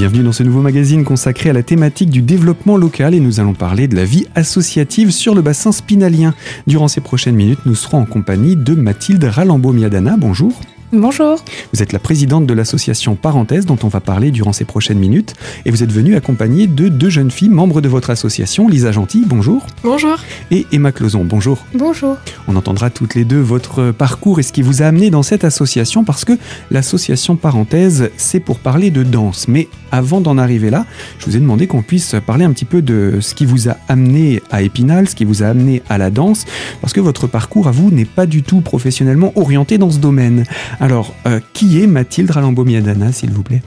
Bienvenue dans ce nouveau magazine consacré à la thématique du développement local et nous allons parler de la vie associative sur le bassin spinalien. Durant ces prochaines minutes, nous serons en compagnie de Mathilde Ralambeau-Miadana. Bonjour. Bonjour. Vous êtes la présidente de l'association Parenthèse dont on va parler durant ces prochaines minutes et vous êtes venue accompagnée de deux jeunes filles membres de votre association, Lisa Gentil, bonjour. Bonjour. Et Emma Closon, bonjour. Bonjour. On entendra toutes les deux votre parcours et ce qui vous a amené dans cette association parce que l'association Parenthèse, c'est pour parler de danse. Mais avant d'en arriver là, je vous ai demandé qu'on puisse parler un petit peu de ce qui vous a amené à Épinal, ce qui vous a amené à la danse, parce que votre parcours à vous n'est pas du tout professionnellement orienté dans ce domaine. Alors, euh, qui est Mathilde Ralambo-Miadana, s'il vous plaît?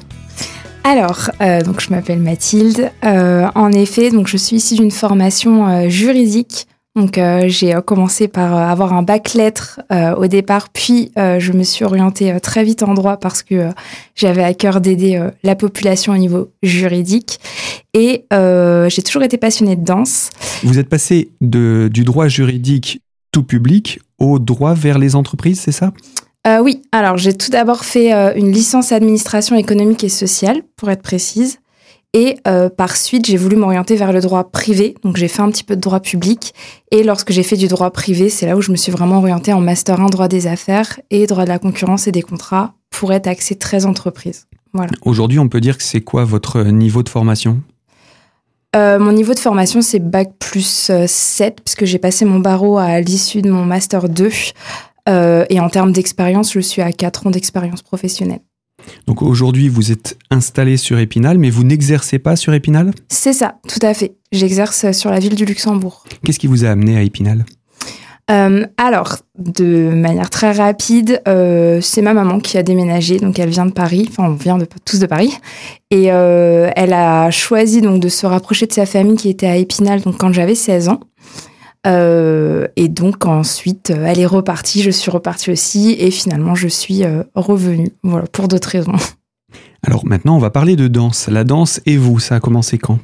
Alors, euh, donc je m'appelle Mathilde. Euh, en effet, donc je suis ici d'une formation juridique. Donc j'ai commencé par avoir un bac lettres au départ, puis je me suis orientée très vite en droit parce que j'avais à cœur d'aider la population au niveau juridique. Et j'ai toujours été passionnée de danse. Vous êtes passé de, du droit juridique tout public au droit vers les entreprises, c'est ça? Euh, oui, alors j'ai tout d'abord fait euh, une licence administration économique et sociale, pour être précise. Et euh, par suite, j'ai voulu m'orienter vers le droit privé. Donc j'ai fait un petit peu de droit public. Et lorsque j'ai fait du droit privé, c'est là où je me suis vraiment orientée en master 1 droit des affaires et droit de la concurrence et des contrats pour être axée très entreprise. Voilà. Aujourd'hui, on peut dire que c'est quoi votre niveau de formation? Mon niveau de formation, c'est Bac plus 7, puisque j'ai passé mon barreau à l'issue de mon Master 2. Euh, et en termes d'expérience, je suis à 4 ans d'expérience professionnelle. Donc aujourd'hui, vous êtes installé sur Épinal, mais vous n'exercez pas sur Épinal? C'est ça, tout à fait. J'exerce sur la ville du Luxembourg. Qu'est-ce qui vous a amené à Épinal? Euh, alors, de manière très rapide, euh, c'est ma maman qui a déménagé, donc elle vient de Paris, enfin on vient de, tous de Paris, et elle a choisi donc de se rapprocher de sa famille qui était à Épinal, donc quand j'avais 16 ans. Euh, et donc ensuite, euh, elle est repartie, je suis repartie aussi, et finalement, je suis euh, revenue, voilà, pour d'autres raisons. Alors maintenant, on va parler de danse. La danse et vous, ça a commencé quand?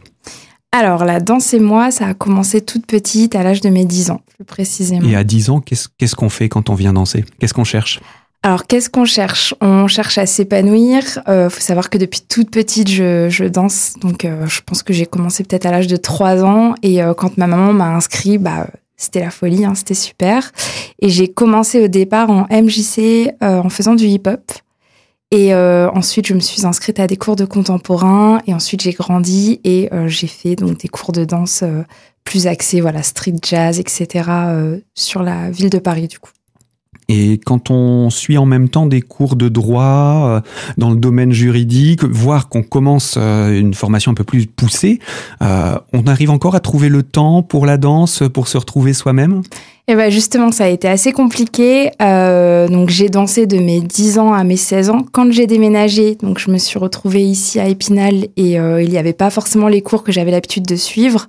Alors, la danse et moi, ça a commencé toute petite, à l'âge de mes 10 ans, plus précisément. Et à 10 ans, qu'est-ce qu'on fait quand on vient danser? Qu'est-ce qu'on cherche? Alors, qu'est-ce qu'on cherche? On cherche à s'épanouir. Il euh, faut savoir que depuis toute petite, je, je danse. Donc, euh, je pense que j'ai commencé peut-être à l'âge de 3 ans. Et euh, quand ma maman m'a inscrit, bah, c'était la folie, hein, c'était super. Et j'ai commencé au départ en MJC en faisant du hip-hop. Et ensuite, je me suis inscrite à des cours de contemporain. Et ensuite, j'ai grandi et j'ai fait donc des cours de danse plus axés, voilà, street jazz, etc. sur la ville de Paris, du coup. Et quand on suit en même temps des cours de droit euh, dans le domaine juridique, voire qu'on commence euh, une formation un peu plus poussée, euh, on arrive encore à trouver le temps pour la danse, pour se retrouver soi-même? Et eh ben justement, ça a été assez compliqué. donc j'ai dansé de mes 10 ans à mes 16 ans. Quand j'ai déménagé, donc je me suis retrouvée ici à Épinal et il n'y avait pas forcément les cours que j'avais l'habitude de suivre.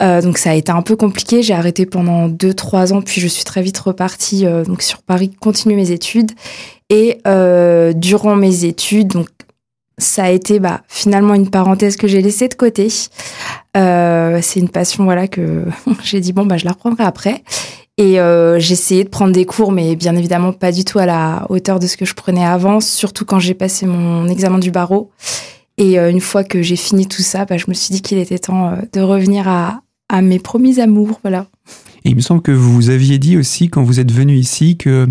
Euh, donc ça a été un peu compliqué. J'ai arrêté pendant 2-3 ans, puis je suis très vite repartie euh, donc sur Paris, continuer mes études. Et euh, durant mes études, donc ça a été bah, finalement une parenthèse que j'ai laissée de côté. c'est une passion voilà que j'ai dit bon bah je la reprendrai après. Et j'ai essayé de prendre des cours, mais bien évidemment pas du tout à la hauteur de ce que je prenais avant, surtout quand j'ai passé mon examen du barreau. Et une fois que j'ai fini tout ça, bah, je me suis dit qu'il était temps de revenir à, à mes premiers amours, voilà. Et il me semble que vous aviez dit aussi quand vous êtes venu ici que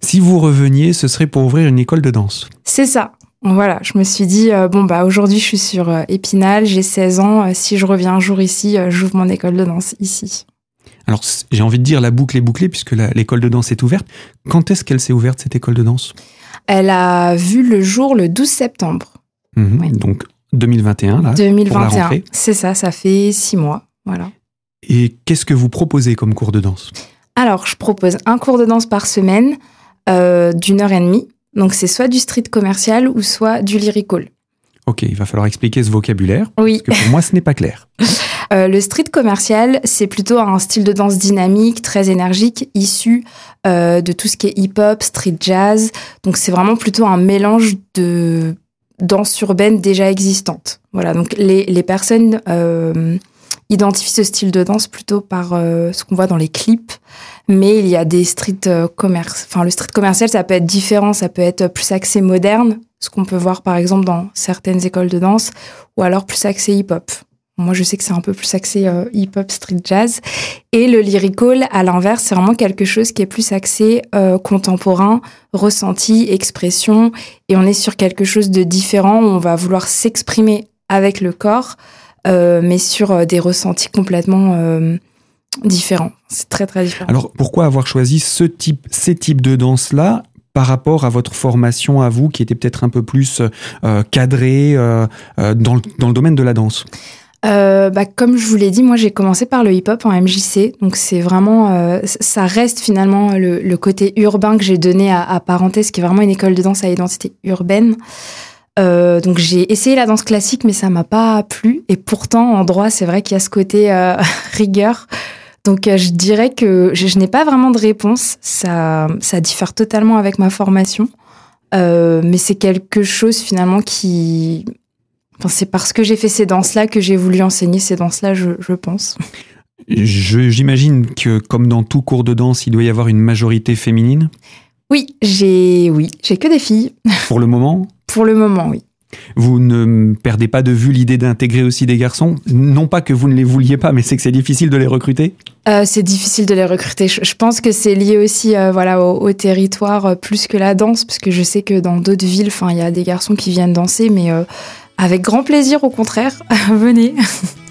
si vous reveniez, ce serait pour ouvrir une école de danse. C'est ça. Voilà, je me suis dit, euh, bon, bah aujourd'hui je suis sur euh, Épinal, j'ai 16 ans, euh, si je reviens un jour ici, j'ouvre mon école de danse ici. Alors j'ai envie de dire la boucle est bouclée puisque l'école de danse est ouverte. Quand est-ce qu'elle s'est ouverte cette école de danse? Elle a vu le jour le 12 septembre. Mhm, donc 2021 là. 2021, c'est ça, ça fait six mois. Voilà. Et qu'est-ce que vous proposez comme cours de danse? Alors, je propose un cours de danse par semaine euh, d'une heure et demie. Donc, c'est soit du street commercial ou soit du lyrical. Ok, il va falloir expliquer ce vocabulaire. Oui. Parce que pour moi, ce n'est pas clair. Euh, le street commercial, c'est plutôt un style de danse dynamique, très énergique, issu euh, de tout ce qui est hip-hop, street jazz. Donc, c'est vraiment plutôt un mélange de danse urbaine déjà existante. Voilà, donc les, les personnes identifie ce style de danse plutôt par ce qu'on voit dans les clips. Mais il y a des street commerce. Enfin, le street commercial, ça peut être différent. Ça peut être plus axé moderne, ce qu'on peut voir par exemple dans certaines écoles de danse, ou alors plus axé hip-hop. Moi, je sais que c'est un peu plus axé euh, hip-hop, street jazz. Et le lyrical, à l'inverse, c'est vraiment quelque chose qui est plus axé euh, contemporain, ressenti, expression. Et on est sur quelque chose de différent où on va vouloir s'exprimer avec le corps, euh, mais sur des ressentis complètement différents. C'est très, très différent. Alors, pourquoi avoir choisi ce type, ces types de danse-là par rapport à votre formation à vous, qui était peut-être un peu plus cadrée dans, dans le domaine de la danse? Euh, bah, comme je vous l'ai dit, moi j'ai commencé par le hip-hop en MJC, donc c'est vraiment, euh, ça reste finalement le, côté urbain que j'ai donné à, à, Parenthèse, qui est vraiment une école de danse à identité urbaine. Euh, donc j'ai essayé la danse classique, mais ça m'a pas plu. Et pourtant, en droit, c'est vrai qu'il y a ce côté euh, rigueur. Donc je dirais que je, je n'ai pas vraiment de réponse. Ça, ça diffère totalement avec ma formation. mais c'est quelque chose finalement qui c'est parce que j'ai fait ces danses-là que j'ai voulu enseigner ces danses-là, je, je pense. J'imagine que, comme dans tout cours de danse, il doit y avoir une majorité féminine? Oui, j'ai oui, j'ai que des filles. Pour le moment? Pour le moment, oui. Vous ne perdez pas de vue l'idée d'intégrer aussi des garçons? Non pas que vous ne les vouliez pas, mais c'est que c'est difficile de les recruter? Euh, C'est difficile de les recruter. Je, pense que c'est lié aussi euh, voilà, au, territoire euh, plus que la danse, parce que je sais que dans d'autres villes, il y a des garçons qui viennent danser, mais avec grand plaisir, au contraire, venez.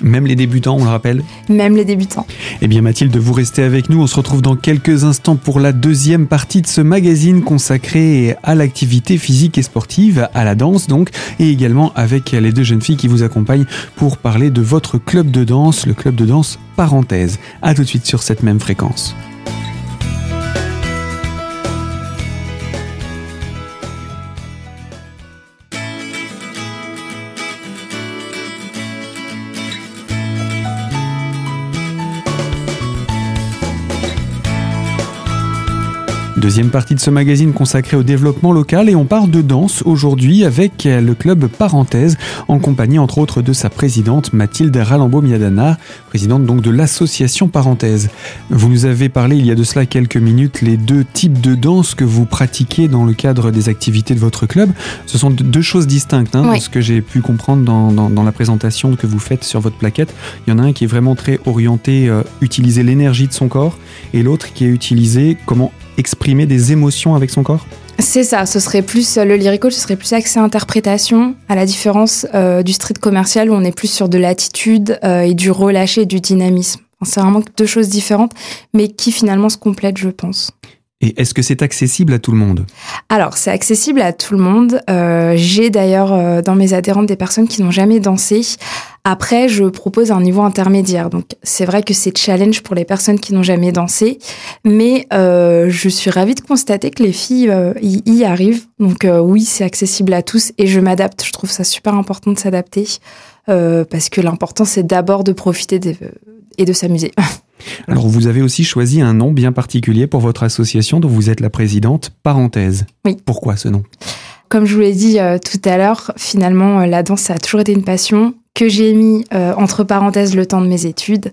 Même les débutants, on le rappelle Même les débutants. Eh bien Mathilde, vous restez avec nous. On se retrouve dans quelques instants pour la deuxième partie de ce magazine consacré à l'activité physique et sportive, à la danse donc, et également avec les deux jeunes filles qui vous accompagnent pour parler de votre club de danse, le club de danse Parenthèse. A tout de suite sur cette même fréquence. Deuxième partie de ce magazine consacré au développement local et on parle de danse aujourd'hui avec le club Parenthèse en compagnie entre autres de sa présidente Mathilde Ralambeau-Miadana, présidente donc de l'association Parenthèse. Vous nous avez parlé il y a de cela quelques minutes les deux types de danse que vous pratiquez dans le cadre des activités de votre club. Ce sont deux choses distinctes, hein, ce que j'ai pu comprendre dans, la présentation que vous faites sur votre plaquette. Il y en a un qui est vraiment très orienté euh, utiliser l'énergie de son corps et l'autre qui est utilisé comment exprimer des émotions avec son corps? C'est ça, ce serait plus le lyrical, ce serait plus accès interprétation, à la différence euh, du street commercial où on est plus sur de l'attitude euh, et du relâché et du dynamisme. c'est vraiment deux choses différentes, mais qui finalement se complètent, je pense. Et est-ce que c'est accessible à tout le monde Alors, c'est accessible à tout le monde. Euh, j'ai d'ailleurs euh, dans mes adhérentes des personnes qui n'ont jamais dansé. Après, je propose un niveau intermédiaire. Donc, c'est vrai que c'est challenge pour les personnes qui n'ont jamais dansé. Mais euh, je suis ravie de constater que les filles y, arrivent. Donc, oui, c'est accessible à tous. Et je m'adapte. Je trouve ça super important de s'adapter. parce que l'important, c'est d'abord de profiter et de s'amuser. Alors vous avez aussi choisi un nom bien particulier pour votre association dont vous êtes la présidente, Parenthèse. Oui. Pourquoi ce nom? Comme je vous l'ai dit euh, tout à l'heure, finalement euh, la danse ça a toujours été une passion que j'ai mis euh, entre parenthèses le temps de mes études.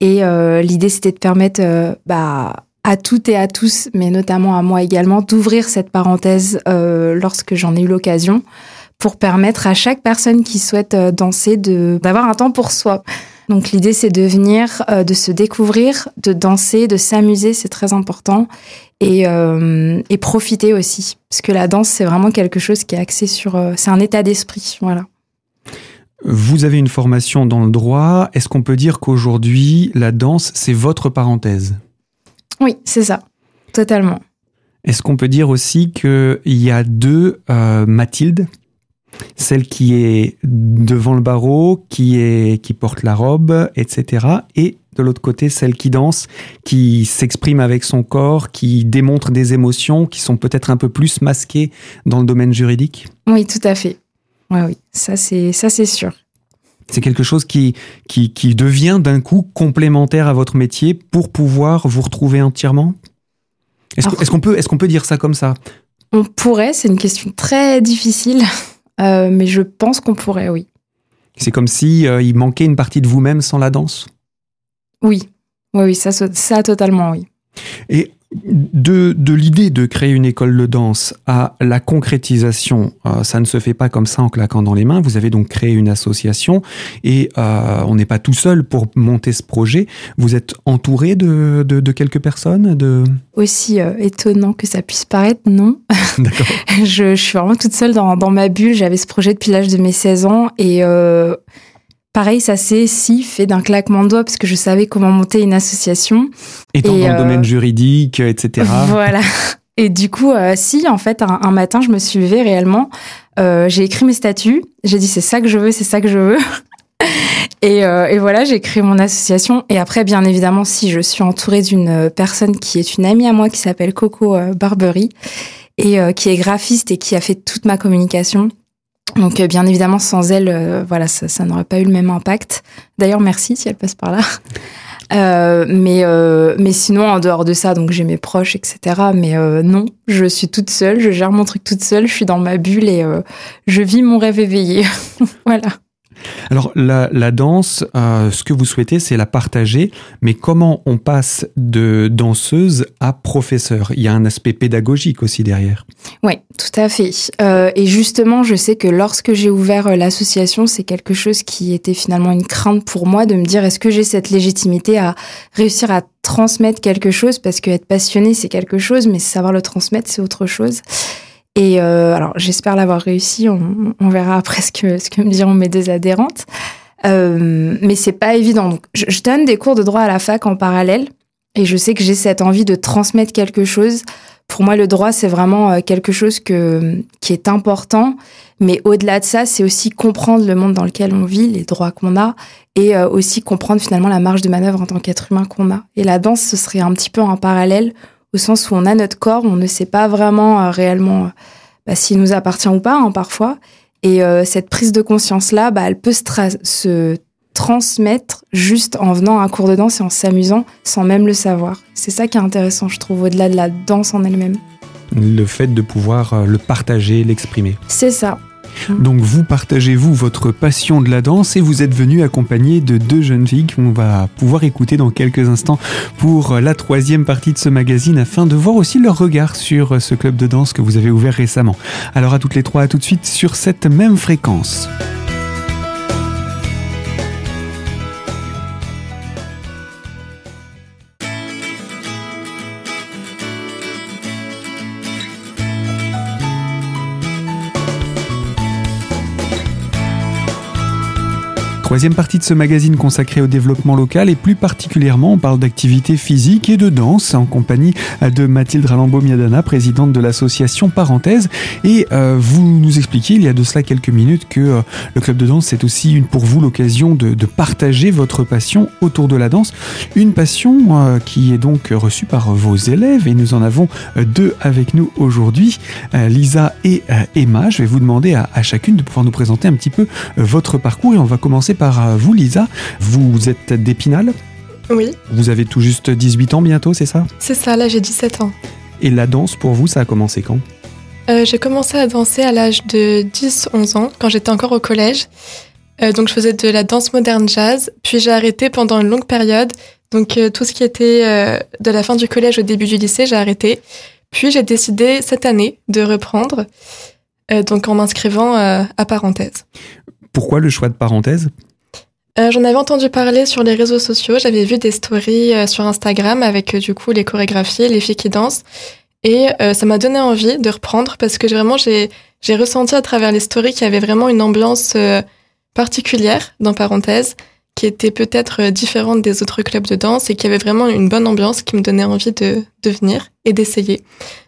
Et l'idée c'était de permettre bah, à toutes et à tous, mais notamment à moi également, d'ouvrir cette parenthèse lorsque j'en ai eu l'occasion pour permettre à chaque personne qui souhaite danser d'avoir un temps pour soi. Donc l'idée c'est de venir, euh, de se découvrir, de danser, de s'amuser, c'est très important, et, euh, et, profiter aussi, parce que la danse c'est vraiment quelque chose qui est axé sur, euh, c'est un état d'esprit, voilà. Vous avez une formation dans le droit. Est-ce qu'on peut dire qu'aujourd'hui la danse c'est votre parenthèse? Oui, c'est ça, totalement. Est-ce qu'on peut dire aussi qu'il y a deux Mathilde? Celle qui est devant le barreau, qui est qui porte la robe, etc. Et de l'autre côté, celle qui danse, qui s'exprime avec son corps, qui démontre des émotions qui sont peut-être un peu plus masquées dans le domaine juridique. Oui, tout à fait. Oui, oui, ça c'est ça c'est sûr. C'est quelque chose qui, qui, qui devient d'un coup complémentaire à votre métier pour pouvoir vous retrouver entièrement? Est-ce qu'on peut, est qu'on peut dire ça comme ça? On pourrait, c'est une question très difficile. Euh, mais je pense qu'on pourrait, oui. C'est comme si il manquait une partie de vous-même sans la danse? Oui, oui, oui ça, ça totalement, oui. Et de, de l'idée de créer une école de danse à la concrétisation, euh, ça ne se fait pas comme ça en claquant dans les mains. Vous avez donc créé une association et euh, on n'est pas tout seul pour monter ce projet. Vous êtes entouré de, de, quelques personnes de... Aussi euh, étonnant que ça puisse paraître, non. D'accord. je, je, suis vraiment toute seule dans, dans ma bulle. J'avais ce projet depuis l'âge de mes 16 ans et Pareil, ça s'est si fait d'un claquement de doigts parce que je savais comment monter une association. Étant dans le domaine euh, juridique, etc. Voilà. Et du coup, euh, si, en fait, un, matin, je me suis levée réellement. Euh, j'ai écrit mes statuts. J'ai dit, c'est ça que je veux, c'est ça que je veux. et, et, voilà, j'ai créé mon association. Et après, bien évidemment, si je suis entourée d'une personne qui est une amie à moi qui s'appelle Coco Barbery et qui est graphiste et qui a fait toute ma communication. Donc euh, bien évidemment, sans elle, euh, voilà, ça, n'aurait pas eu le même impact. D'ailleurs, merci si elle passe par là. Euh, mais mais sinon, en dehors de ça, donc j'ai mes proches, etc. Mais non, je suis toute seule, je gère mon truc toute seule, je suis dans ma bulle et je vis mon rêve éveillé. voilà. Alors la, danse, euh, ce que vous souhaitez, c'est la partager, mais comment on passe de danseuse à professeur? Il y a un aspect pédagogique aussi derrière. Oui, tout à fait. Euh, et justement, je sais que lorsque j'ai ouvert euh, l'association, c'est quelque chose qui était finalement une crainte pour moi de me dire est-ce que j'ai cette légitimité à réussir à transmettre quelque chose? Parce que être passionné c'est quelque chose, mais savoir le transmettre c'est autre chose. Et euh, alors, j'espère l'avoir réussi. On, verra après ce que, ce que me diront mes deux adhérentes. Euh, mais c'est pas évident. Je, donne des cours de droit à la fac en parallèle, et je sais que j'ai cette envie de transmettre quelque chose. Pour moi, le droit, c'est vraiment euh, quelque chose qui est important. Mais au-delà de ça, c'est aussi comprendre le monde dans lequel on vit, les droits qu'on a, et euh, aussi comprendre finalement la marge de manœuvre en tant qu'être humain qu'on a. Et la danse, ce serait un petit peu en parallèle au sens où on a notre corps, on ne sait pas vraiment euh, réellement euh, bah, s'il nous appartient ou pas hein, parfois. Et euh, cette prise de conscience-là, bah, elle peut se, se, transmettre juste en venant à un cours de danse et en s'amusant sans même le savoir. C'est ça qui est intéressant, je trouve, au-delà de la danse en elle-même. Le fait de pouvoir le partager, l'exprimer. C'est ça. Donc vous partagez vous votre passion de la danse et vous êtes venu accompagné de deux jeunes filles qu'on va pouvoir écouter dans quelques instants pour la troisième partie de ce magazine afin de voir aussi leur regard sur ce club de danse que vous avez ouvert récemment. Alors à toutes les trois, à tout de suite sur cette même fréquence. Troisième partie de ce magazine consacré au développement local et plus particulièrement on parle d'activité physique et de danse en compagnie de Mathilde Ralambeau-Miadana, présidente de l'association Parenthèse. Et euh, vous nous expliquiez il y a de cela quelques minutes que euh, le club de danse c'est aussi une, pour vous l'occasion de, partager votre passion autour de la danse. Une passion euh, qui est donc reçue par vos élèves et nous en avons deux avec nous aujourd'hui, Lisa et Emma. Je vais vous demander à, à, chacune de pouvoir nous présenter un petit peu votre parcours et on va commencer par euh, vous, Lisa. Vous êtes d'Épinal Oui. Vous avez tout juste 18 ans bientôt, c'est ça C'est ça, là j'ai 17 ans. Et la danse, pour vous, ça a commencé quand euh, J'ai commencé à danser à l'âge de 10-11 ans, quand j'étais encore au collège. Euh, donc je faisais de la danse moderne jazz, puis j'ai arrêté pendant une longue période. Donc tout ce qui était de la fin du collège au début du lycée, j'ai arrêté. Puis j'ai décidé cette année de reprendre, donc en m'inscrivant à parenthèse. Pourquoi le choix de parenthèse? Euh, j'en avais entendu parler sur les réseaux sociaux. J'avais vu des stories euh, sur Instagram avec euh, du coup les chorégraphies, les filles qui dansent. Et ça m'a donné envie de reprendre parce que vraiment j'ai ressenti à travers les stories qu'il y avait vraiment une ambiance particulière dans parenthèse qui était peut-être différente des autres clubs de danse et qui avait vraiment une bonne ambiance qui me donnait envie de, de venir et d'essayer.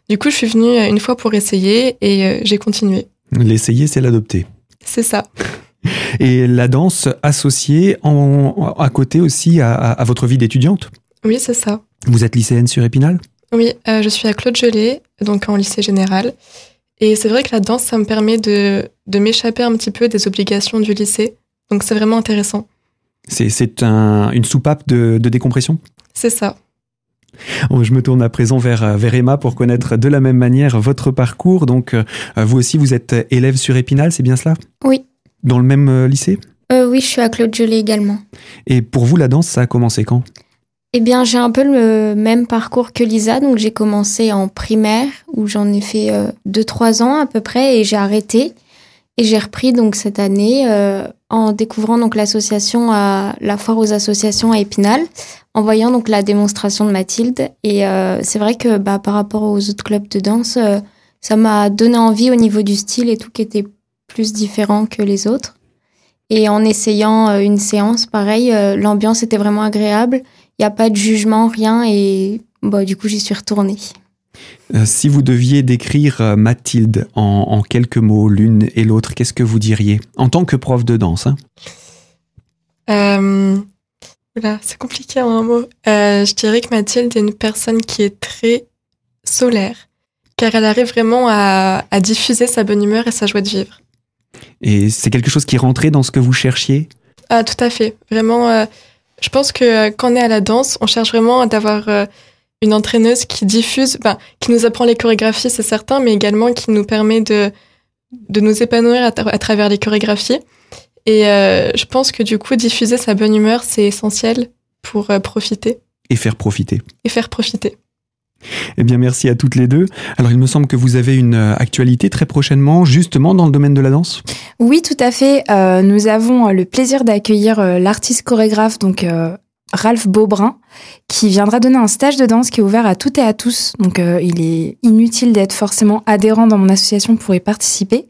Du coup, je suis venue une fois pour essayer et j'ai continué. L'essayer, c'est l'adopter. C'est ça. Et la danse associée en, à côté aussi à, votre vie d'étudiante Oui, c'est ça. Vous êtes lycéenne sur Épinal? Oui, euh, je suis à Claude Gelée, donc en lycée général. Et c'est vrai que la danse, ça me permet de, de m'échapper un petit peu des obligations du lycée. Donc c'est vraiment intéressant. C'est un, une soupape de, de décompression? C'est ça. Oh, je me tourne à présent vers, vers Emma pour connaître de la même manière votre parcours. Donc, euh, vous aussi, vous êtes élève sur Épinal, c'est bien cela? Oui. Dans le même euh, lycée? Euh, oui, je suis à Claude Gelée également. Et pour vous, la danse, ça a commencé quand? Eh bien, j'ai un peu le même parcours que Lisa. Donc, j'ai commencé en primaire, où j'en ai fait 2-3 ans à peu près, et j'ai arrêté. Et j'ai repris donc cette année euh, en découvrant donc l'association à la foire aux associations à Épinal, en voyant donc la démonstration de Mathilde. Et euh, c'est vrai que bah, par rapport aux autres clubs de danse, euh, ça m'a donné envie au niveau du style et tout qui était plus différent que les autres. Et en essayant une séance, pareil, l'ambiance était vraiment agréable. Il n'y a pas de jugement, rien. Et bah, du coup, j'y suis retournée. Euh, si vous deviez décrire euh, Mathilde en, quelques mots, l'une et l'autre, qu'est-ce que vous diriez? En tant que prof de danse hein euh, C'est compliqué en un mot. je dirais que Mathilde est une personne qui est très solaire, car elle arrive vraiment à, à diffuser sa bonne humeur et sa joie de vivre. Et c'est quelque chose qui rentrait dans ce que vous cherchiez? Ah, tout à fait. Vraiment, je pense que quand on est à la danse, on cherche vraiment d'avoir une entraîneuse qui diffuse, ben, qui nous apprend les chorégraphies, c'est certain, mais également qui nous permet de, de nous épanouir à, travers les chorégraphies. Et euh, je pense que du coup, diffuser sa bonne humeur, c'est essentiel pour euh, profiter. Et faire profiter. Et faire profiter. Eh bien, merci à toutes les deux. Alors, il me semble que vous avez une euh, actualité très prochainement, justement dans le domaine de la danse? Oui, tout à fait. nous avons le plaisir d'accueillir l'artiste chorégraphe, donc Ralph Beaubrun, qui viendra donner un stage de danse qui est ouvert à toutes et à tous. Donc, euh, il est inutile d'être forcément adhérent dans mon association pour y participer.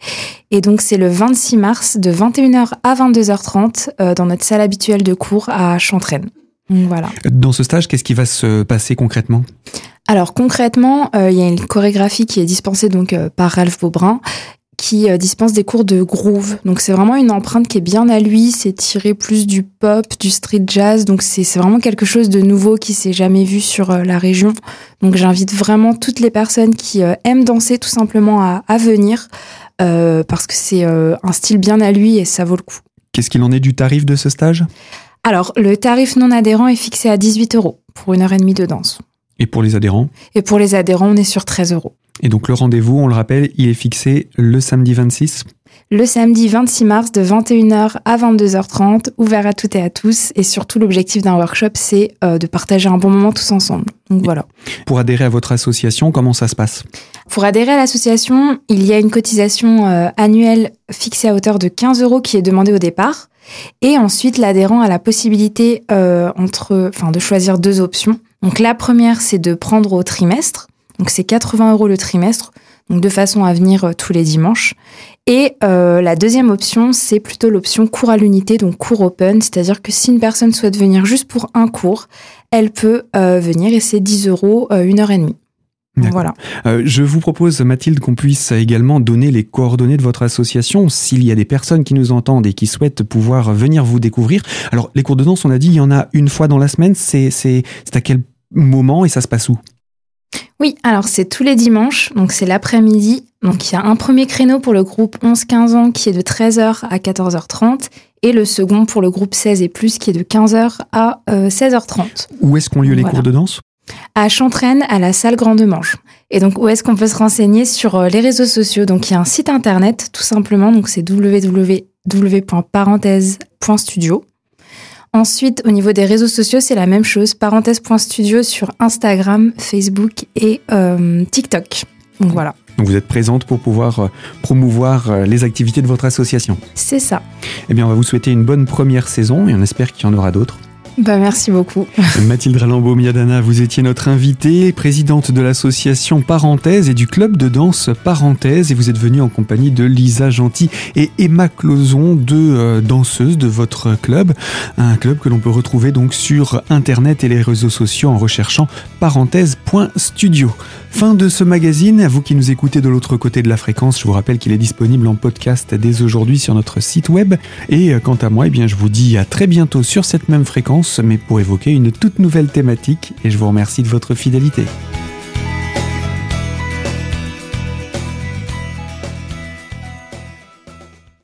Et donc, c'est le 26 mars de 21h à 22h30 euh, dans notre salle habituelle de cours à Chantraine. voilà. Dans ce stage, qu'est-ce qui va se passer concrètement? Alors concrètement, euh, il y a une chorégraphie qui est dispensée donc par Ralph Beaubrun qui euh, dispense des cours de groove. Donc c'est vraiment une empreinte qui est bien à lui, c'est tiré plus du pop, du street jazz, donc c'est vraiment quelque chose de nouveau qui s'est jamais vu sur euh, la région. Donc j'invite vraiment toutes les personnes qui euh, aiment danser tout simplement à, à venir, parce que c'est un style bien à lui et ça vaut le coup. Qu'est-ce qu'il en est du tarif de ce stage? Alors le tarif non adhérent est fixé à 18 euros pour une heure et demie de danse. Et pour les adhérents Et pour les adhérents, on est sur 13 euros. Et donc le rendez-vous, on le rappelle, il est fixé le samedi 26 le samedi 26 mars de 21h à 22h30, ouvert à toutes et à tous. Et surtout, l'objectif d'un workshop, c'est euh, de partager un bon moment tous ensemble. Donc voilà. Pour adhérer à votre association, comment ça se passe? Pour adhérer à l'association, il y a une cotisation euh, annuelle fixée à hauteur de 15 euros qui est demandée au départ. Et ensuite, l'adhérent a la possibilité euh, entre, enfin, de choisir deux options. Donc la première, c'est de prendre au trimestre. Donc c'est 80 euros le trimestre, donc de façon à venir euh, tous les dimanches. Et euh, la deuxième option, c'est plutôt l'option cours à l'unité, donc cours open, c'est-à-dire que si une personne souhaite venir juste pour un cours, elle peut euh, venir et c'est 10 euros une heure et demie. Voilà. je vous propose, Mathilde, qu'on puisse également donner les coordonnées de votre association s'il y a des personnes qui nous entendent et qui souhaitent pouvoir venir vous découvrir. Alors, les cours de danse, on a dit, il y en a une fois dans la semaine. C'est à quel moment et ça se passe où? Oui, alors c'est tous les dimanches, donc c'est l'après-midi. Donc il y a un premier créneau pour le groupe 11-15 ans qui est de 13h à 14h30 et le second pour le groupe 16 et plus qui est de 15h à 16h30. Euh, où est-ce qu'ont lieu les cours de danse? À Chantraine, à la salle Grande Manche. Et donc, où est-ce qu'on peut se renseigner? Sur euh, les réseaux sociaux Donc, il y a un site internet, tout simplement. Donc, c'est www.parenthèse.studio. Ensuite, au niveau des réseaux sociaux, c'est la même chose. Parenthèse.studio sur Instagram, Facebook et euh, TikTok. Donc voilà. Donc vous êtes présente pour pouvoir euh, promouvoir euh, les activités de votre association. C'est ça. Eh bien, on va vous souhaiter une bonne première saison et on espère qu'il y en aura d'autres. Bah, merci beaucoup. Mathilde Ralambeau-Miadana, vous étiez notre invitée, présidente de l'association Parenthèse et du club de danse Parenthèse et vous êtes venue en compagnie de Lisa Gentil et Emma Closon, deux euh, danseuses de votre club. Un club que l'on peut retrouver donc sur internet et les réseaux sociaux en recherchant parenthèse.studio. Fin de ce magazine. À vous qui nous écoutez de l'autre côté de la fréquence, je vous rappelle qu'il est disponible en podcast dès aujourd'hui sur notre site web. Et euh, quant à moi, eh bien, je vous dis à très bientôt sur cette même fréquence, mais pour évoquer une toute nouvelle thématique. Et je vous remercie de votre fidélité.